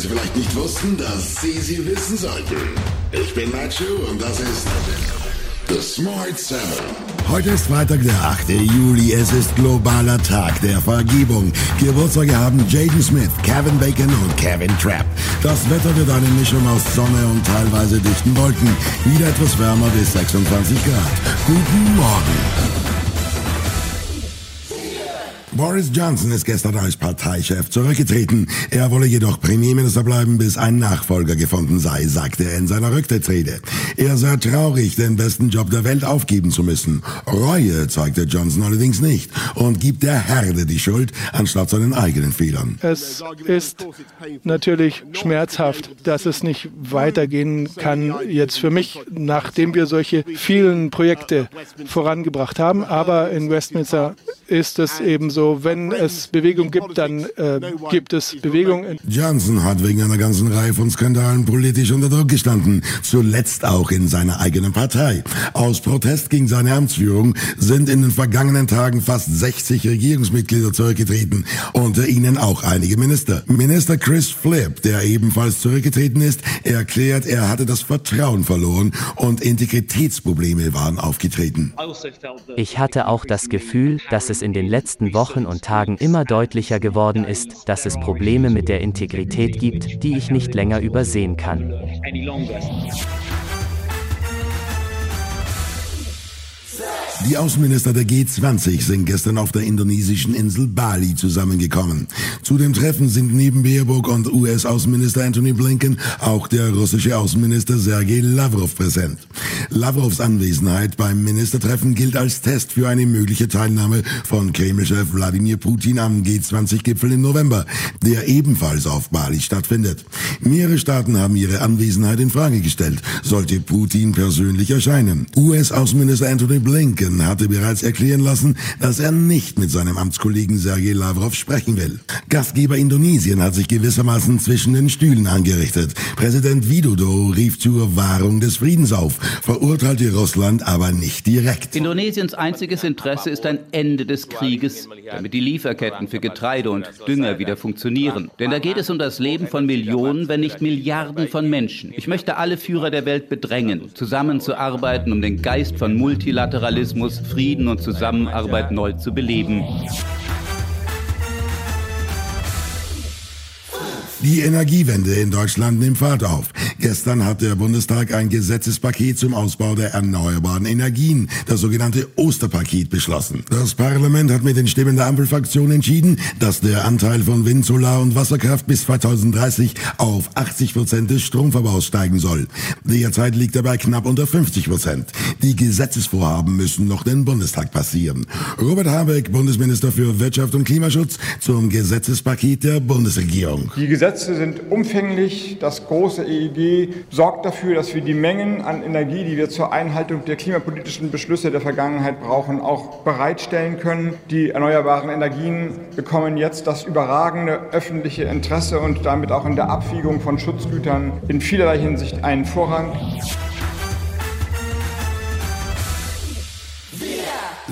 Sie vielleicht nicht wussten, dass Sie sie wissen sollten. Ich bin Nacho und das ist The Smart Seven. Heute ist Freitag, der 8. Juli. Es ist globaler Tag der Vergebung. Geburtstage haben Jaden Smith, Kevin Bacon und Kevin Trapp. Das Wetter wird eine Mischung aus Sonne und teilweise dichten Wolken. Wieder etwas wärmer bis 26 Grad. Guten Morgen. Boris Johnson ist gestern als Parteichef zurückgetreten. Er wolle jedoch Premierminister bleiben, bis ein Nachfolger gefunden sei, sagte er in seiner Rücktrittsrede. Er sei traurig, den besten Job der Welt aufgeben zu müssen. Reue zeigte Johnson allerdings nicht und gibt der Herde die Schuld, anstatt seinen eigenen Fehlern. Es ist natürlich schmerzhaft, dass es nicht weitergehen kann jetzt für mich, nachdem wir solche vielen Projekte vorangebracht haben. Aber in Westminster ist es eben so, wenn es Bewegung gibt, dann äh, gibt es Bewegung. Johnson hat wegen einer ganzen Reihe von Skandalen politisch unter Druck gestanden, zuletzt auch in seiner eigenen Partei. Aus Protest gegen seine Amtsführung sind in den vergangenen Tagen fast 60 Regierungsmitglieder zurückgetreten, unter ihnen auch einige Minister. Minister Chris Flip, der ebenfalls zurückgetreten ist, erklärt, er hatte das Vertrauen verloren und Integritätsprobleme waren aufgetreten. Ich hatte auch das Gefühl, dass es in den letzten Wochen und Tagen immer deutlicher geworden ist, dass es Probleme mit der Integrität gibt, die ich nicht länger übersehen kann. Die Außenminister der G20 sind gestern auf der indonesischen Insel Bali zusammengekommen. Zu dem Treffen sind neben Baerbock und US-Außenminister Anthony Blinken auch der russische Außenminister Sergei Lavrov präsent. Lavrovs Anwesenheit beim Ministertreffen gilt als Test für eine mögliche Teilnahme von Kreml-Chef Wladimir Putin am G20-Gipfel im November, der ebenfalls auf Bali stattfindet. Mehrere Staaten haben ihre Anwesenheit in Frage gestellt, sollte Putin persönlich erscheinen. US-Außenminister Anthony Blinken hatte bereits erklären lassen, dass er nicht mit seinem Amtskollegen Sergei Lavrov sprechen will. Gastgeber Indonesien hat sich gewissermaßen zwischen den Stühlen angerichtet. Präsident Widodo rief zur Wahrung des Friedens auf, verurteilte Russland aber nicht direkt. Indonesiens einziges Interesse ist ein Ende des Krieges, damit die Lieferketten für Getreide und Dünger wieder funktionieren. Denn da geht es um das Leben von Millionen, wenn nicht Milliarden von Menschen. Ich möchte alle Führer der Welt bedrängen, zusammenzuarbeiten, um den Geist von Multilateralismus, Frieden und Zusammenarbeit neu zu beleben. Die Energiewende in Deutschland nimmt Fahrt auf. Gestern hat der Bundestag ein Gesetzespaket zum Ausbau der erneuerbaren Energien, das sogenannte Osterpaket, beschlossen. Das Parlament hat mit den Stimmen der Ampelfraktion entschieden, dass der Anteil von Wind, Solar und Wasserkraft bis 2030 auf 80 Prozent des Stromverbrauchs steigen soll. Derzeit liegt er bei knapp unter 50 Prozent. Die Gesetzesvorhaben müssen noch den Bundestag passieren. Robert Habeck, Bundesminister für Wirtschaft und Klimaschutz, zum Gesetzespaket der Bundesregierung. Die Gesetze sind umfänglich. Das große EEG sorgt dafür, dass wir die Mengen an Energie, die wir zur Einhaltung der klimapolitischen Beschlüsse der Vergangenheit brauchen, auch bereitstellen können. Die erneuerbaren Energien bekommen jetzt das überragende öffentliche Interesse und damit auch in der Abwägung von Schutzgütern in vielerlei Hinsicht einen Vorrang.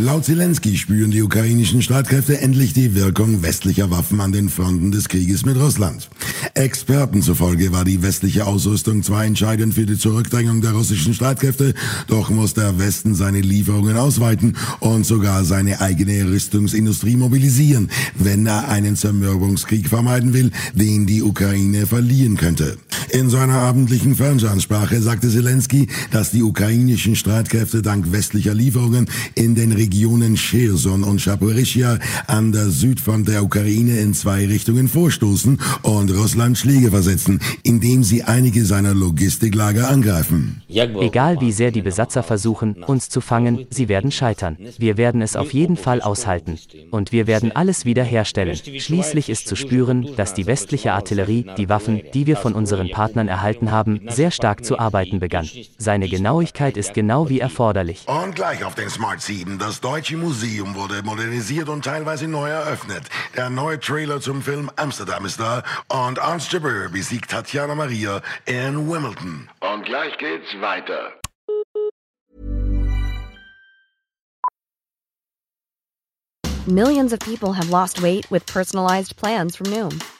Laut Zelensky spüren die ukrainischen Streitkräfte endlich die Wirkung westlicher Waffen an den Fronten des Krieges mit Russland. Experten zufolge war die westliche Ausrüstung zwar entscheidend für die Zurückdrängung der russischen Streitkräfte, doch muss der Westen seine Lieferungen ausweiten und sogar seine eigene Rüstungsindustrie mobilisieren, wenn er einen Zermürbungskrieg vermeiden will, den die Ukraine verlieren könnte. In seiner abendlichen Fernsehansprache sagte Zelensky, dass die ukrainischen Streitkräfte dank westlicher Lieferungen in den Regionen Cherson und Chaporischia an der Südfront der Ukraine in zwei Richtungen vorstoßen und Russland Schläge versetzen, indem sie einige seiner Logistiklager angreifen. Egal wie sehr die Besatzer versuchen, uns zu fangen, sie werden scheitern. Wir werden es auf jeden Fall aushalten. Und wir werden alles wiederherstellen. Schließlich ist zu spüren, dass die westliche Artillerie, die Waffen, die wir von unseren Partnern erhalten haben, sehr stark zu arbeiten begann. Seine Genauigkeit ist genau wie erforderlich. Und gleich auf den Smart 7. Das Deutsche Museum wurde modernisiert und teilweise neu eröffnet. Der neue Trailer zum Film Amsterdam ist da und Ernst Jabeur besiegt Tatjana Maria in Wimbledon. Und gleich geht's weiter. Millions of people have lost weight with personalized plans from Noom,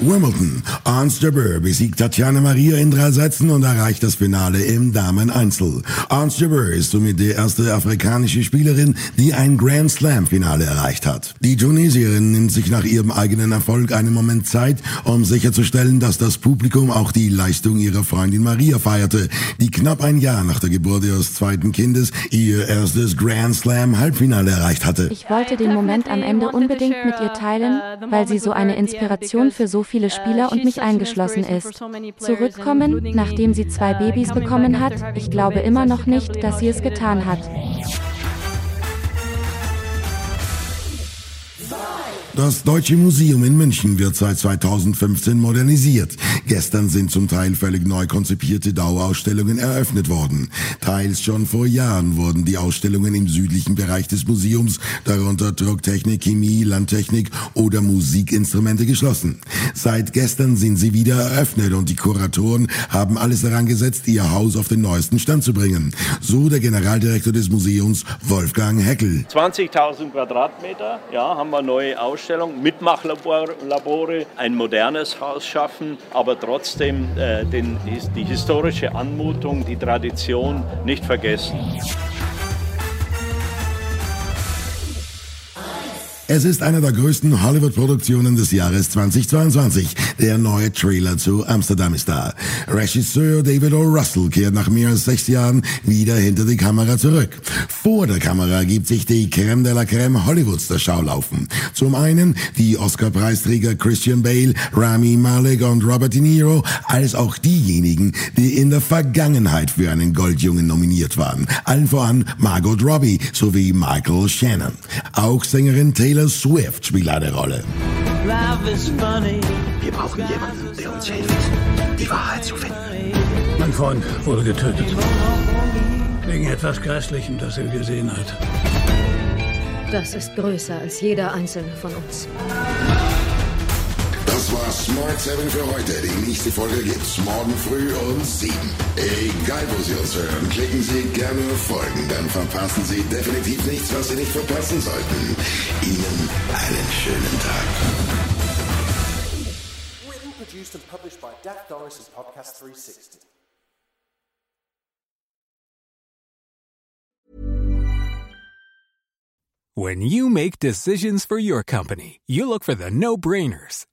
Wimbledon. Ernst Jabeur besiegt Tatjana Maria in drei Sätzen und erreicht das Finale im Damen-Einzel. Ernst Jabeur ist somit die erste afrikanische Spielerin, die ein Grand Slam-Finale erreicht hat. Die Tunesierin nimmt sich nach ihrem eigenen Erfolg einen Moment Zeit, um sicherzustellen, dass das Publikum auch die Leistung ihrer Freundin Maria feierte, die knapp ein Jahr nach der Geburt ihres zweiten Kindes ihr erstes Grand Slam-Halbfinale erreicht hatte. Ich wollte den Moment am Ende unbedingt mit ihr teilen, weil sie so eine Inspiration für so viele Spieler und mich eingeschlossen ist. Zurückkommen, nachdem sie zwei Babys bekommen hat, ich glaube immer noch nicht, dass sie es getan hat. Das Deutsche Museum in München wird seit 2015 modernisiert. Gestern sind zum Teil völlig neu konzipierte Dauerausstellungen eröffnet worden. Teils schon vor Jahren wurden die Ausstellungen im südlichen Bereich des Museums, darunter Drucktechnik, Chemie, Landtechnik oder Musikinstrumente geschlossen. Seit gestern sind sie wieder eröffnet und die Kuratoren haben alles daran gesetzt, ihr Haus auf den neuesten Stand zu bringen. So der Generaldirektor des Museums, Wolfgang Heckel. 20.000 Quadratmeter, ja, haben wir neue Ausstellungen, Mitmachlabore, ein modernes Haus schaffen, aber trotzdem äh, den, die historische Anmutung, die Tradition nicht vergessen. Es ist eine der größten Hollywood-Produktionen des Jahres 2022. Der neue Trailer zu Amsterdam ist da. Regisseur David O. Russell kehrt nach mehr als sechs Jahren wieder hinter die Kamera zurück. Vor der Kamera gibt sich die Creme de la Creme Hollywoods der Schau laufen. Zum einen die Oscar-Preisträger Christian Bale, Rami Malek und Robert De Niro, als auch diejenigen, die in der Vergangenheit für einen Goldjungen nominiert waren. Allen voran Margot Robbie sowie Michael Shannon. Auch Sängerin Taylor Swift spielt eine Rolle. Wir brauchen jemanden, der uns hilft, die Wahrheit zu finden. Mein Freund wurde getötet. Wegen etwas Grässlichem, das er gesehen hat. Das ist größer als jeder einzelne von uns. Das Smart 7 für heute. Die nächste Folge gibt's morgen früh um 7. Egal, wo Sie uns hören, klicken Sie gerne Folgen. Dann verpassen Sie definitiv nichts, was Sie nicht verpassen sollten. Ihnen einen schönen Tag. Written, produced, and published by Dak Doris and Podcast 360. When you make decisions for your company, you look for the no brainers.